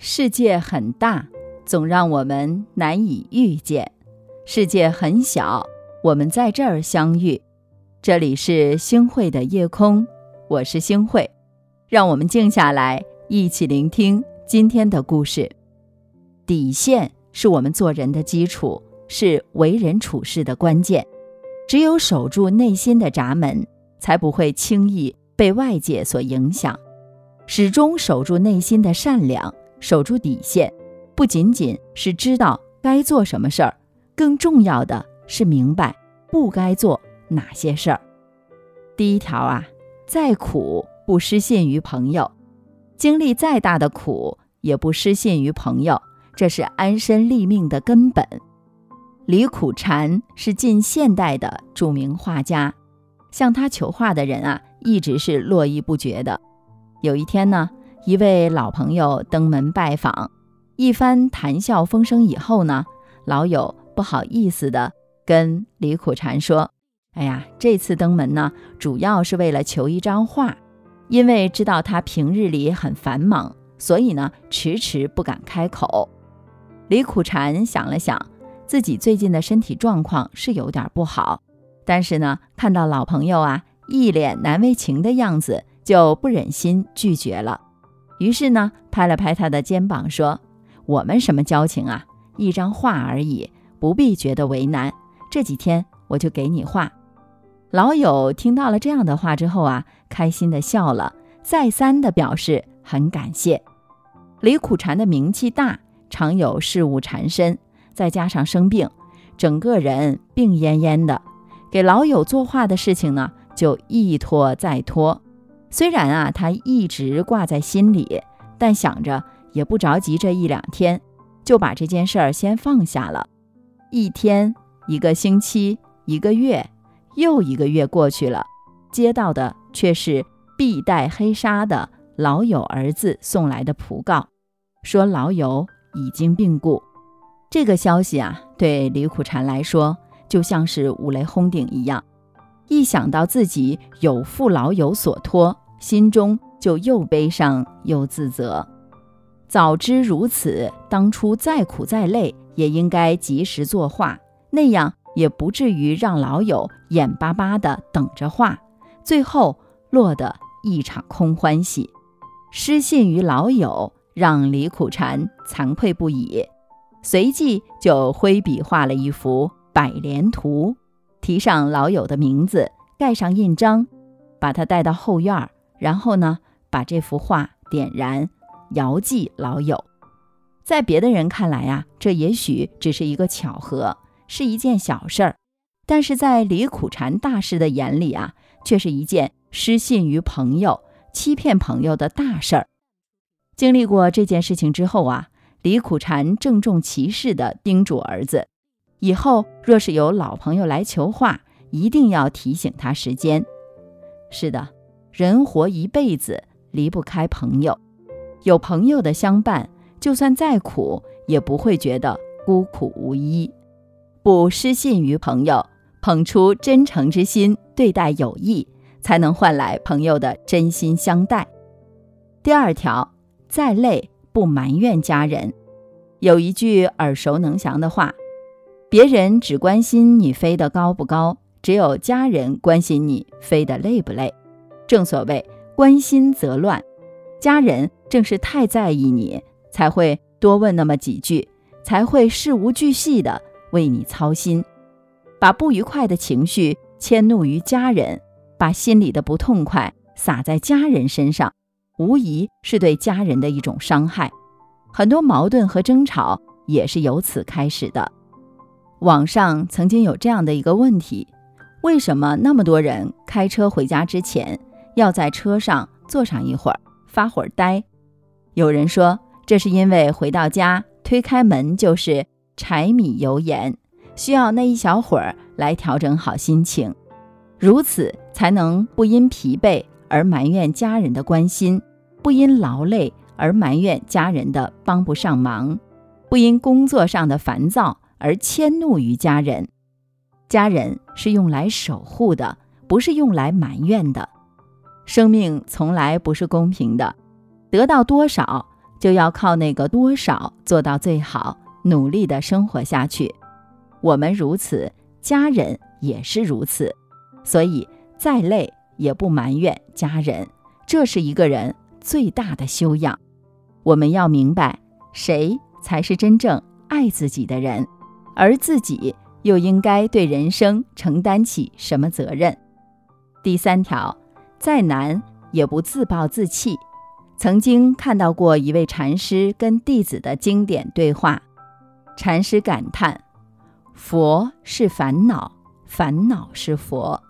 世界很大，总让我们难以遇见；世界很小，我们在这儿相遇。这里是星汇的夜空，我是星汇，让我们静下来，一起聆听今天的故事。底线是我们做人的基础，是为人处事的关键。只有守住内心的闸门，才不会轻易被外界所影响。始终守住内心的善良。守住底线，不仅仅是知道该做什么事儿，更重要的是明白不该做哪些事儿。第一条啊，再苦不失信于朋友，经历再大的苦也不失信于朋友，这是安身立命的根本。李苦禅是近现代的著名画家，向他求画的人啊，一直是络绎不绝的。有一天呢。一位老朋友登门拜访，一番谈笑风生以后呢，老友不好意思的跟李苦禅说：“哎呀，这次登门呢，主要是为了求一张画，因为知道他平日里很繁忙，所以呢，迟迟不敢开口。”李苦禅想了想，自己最近的身体状况是有点不好，但是呢，看到老朋友啊一脸难为情的样子，就不忍心拒绝了。于是呢，拍了拍他的肩膀，说：“我们什么交情啊？一张画而已，不必觉得为难。这几天我就给你画。”老友听到了这样的话之后啊，开心的笑了，再三的表示很感谢。李苦禅的名气大，常有事务缠身，再加上生病，整个人病恹恹的，给老友作画的事情呢，就一拖再拖。虽然啊，他一直挂在心里，但想着也不着急，这一两天就把这件事儿先放下了。一天、一个星期、一个月，又一个月过去了，接到的却是必带黑纱的老友儿子送来的讣告，说老友已经病故。这个消息啊，对李苦禅来说就像是五雷轰顶一样。一想到自己有负老友所托，心中就又悲伤又自责。早知如此，当初再苦再累，也应该及时作画，那样也不至于让老友眼巴巴地等着画，最后落得一场空欢喜。失信于老友，让李苦禅惭愧不已，随即就挥笔画了一幅百莲图。提上老友的名字，盖上印章，把他带到后院，然后呢，把这幅画点燃，遥祭老友。在别的人看来啊，这也许只是一个巧合，是一件小事儿；但是在李苦禅大师的眼里啊，却是一件失信于朋友、欺骗朋友的大事儿。经历过这件事情之后啊，李苦禅郑重其事地叮嘱儿子。以后若是有老朋友来求画，一定要提醒他时间。是的，人活一辈子离不开朋友，有朋友的相伴，就算再苦也不会觉得孤苦无依。不失信于朋友，捧出真诚之心对待友谊，才能换来朋友的真心相待。第二条，再累不埋怨家人。有一句耳熟能详的话。别人只关心你飞得高不高，只有家人关心你飞得累不累。正所谓关心则乱，家人正是太在意你，才会多问那么几句，才会事无巨细的为你操心，把不愉快的情绪迁怒于家人，把心里的不痛快撒在家人身上，无疑是对家人的一种伤害。很多矛盾和争吵也是由此开始的。网上曾经有这样的一个问题：为什么那么多人开车回家之前要在车上坐上一会儿，发会儿呆？有人说，这是因为回到家推开门就是柴米油盐，需要那一小会儿来调整好心情，如此才能不因疲惫而埋怨家人的关心，不因劳累而埋怨家人的帮不上忙，不因工作上的烦躁。而迁怒于家人，家人是用来守护的，不是用来埋怨的。生命从来不是公平的，得到多少就要靠那个多少做到最好，努力的生活下去。我们如此，家人也是如此，所以再累也不埋怨家人。这是一个人最大的修养。我们要明白，谁才是真正爱自己的人，而自己又应该对人生承担起什么责任。第三条，再难也不自暴自弃。曾经看到过一位禅师跟弟子的经典对话，禅师感叹：“佛是烦恼，烦恼是佛。”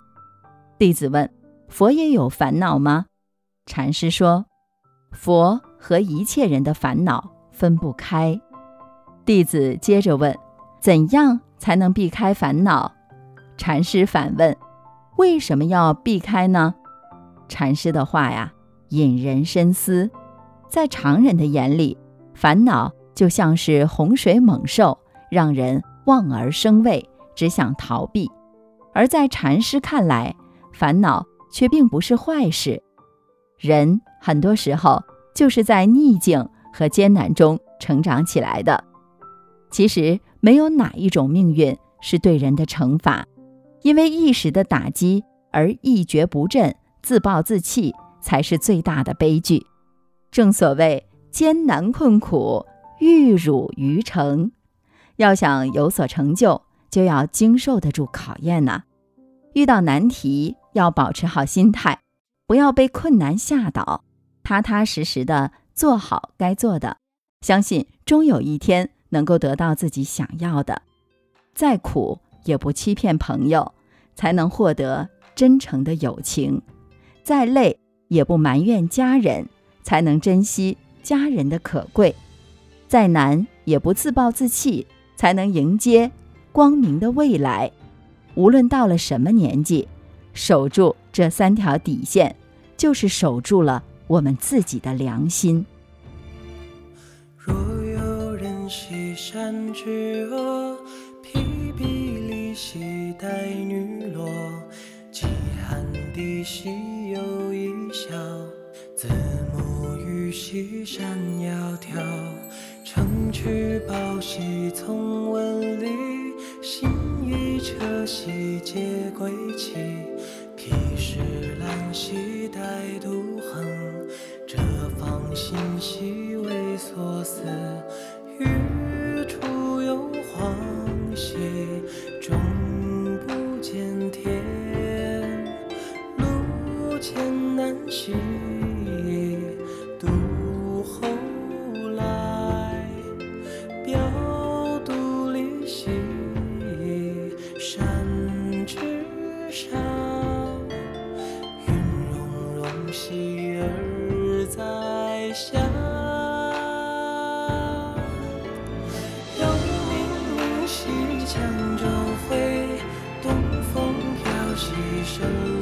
弟子问：“佛也有烦恼吗？”禅师说：“佛和一切人的烦恼分不开。”弟子接着问：“怎样才能避开烦恼？”禅师反问：“为什么要避开呢？”禅师的话呀。引人深思，在常人的眼里，烦恼就像是洪水猛兽，让人望而生畏，只想逃避；而在禅师看来，烦恼却并不是坏事。人很多时候就是在逆境和艰难中成长起来的。其实，没有哪一种命运是对人的惩罚，因为一时的打击而一蹶不振、自暴自弃。才是最大的悲剧。正所谓艰难困苦，玉汝于成。要想有所成就，就要经受得住考验呐。遇到难题，要保持好心态，不要被困难吓倒，踏踏实实的做好该做的。相信终有一天能够得到自己想要的。再苦也不欺骗朋友，才能获得真诚的友情。再累。也不埋怨家人，才能珍惜家人的可贵；再难也不自暴自弃，才能迎接光明的未来。无论到了什么年纪，守住这三条底线，就是守住了我们自己的良心。山之阿，披薜荔兮带女萝，饥寒地兮。又一笑，子母予兮山窈窕，乘渠起渡后来表独立兮山之上云容容兮而在下。永冥冥兮羌昼晦东风飘兮神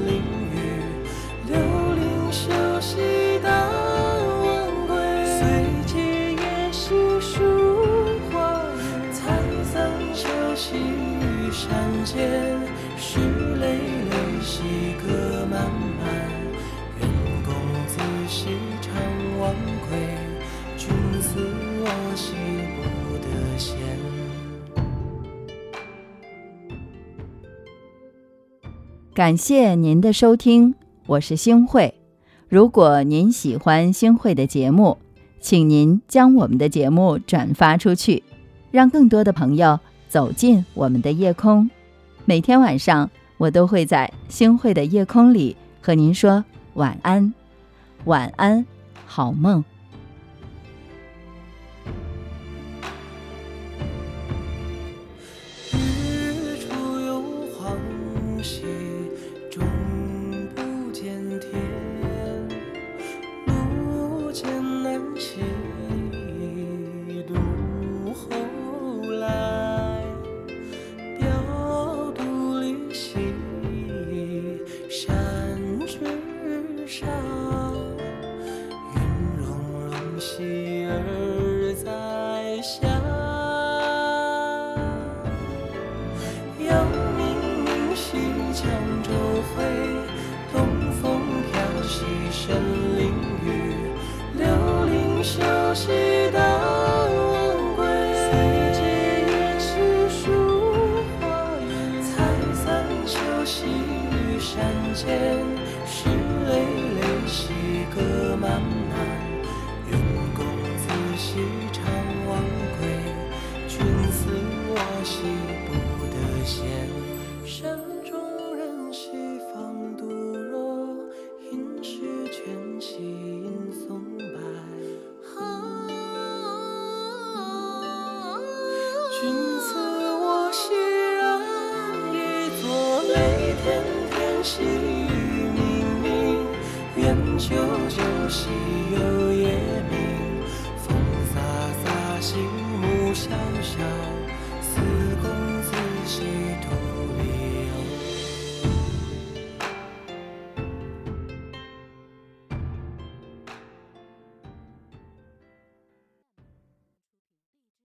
感谢您的收听，我是星慧。如果您喜欢星慧的节目，请您将我们的节目转发出去，让更多的朋友走进我们的夜空。每天晚上，我都会在星汇的夜空里和您说晚安，晚安，好梦。酒席有夜明，风飒飒，心无萧萧，思公子兮徒。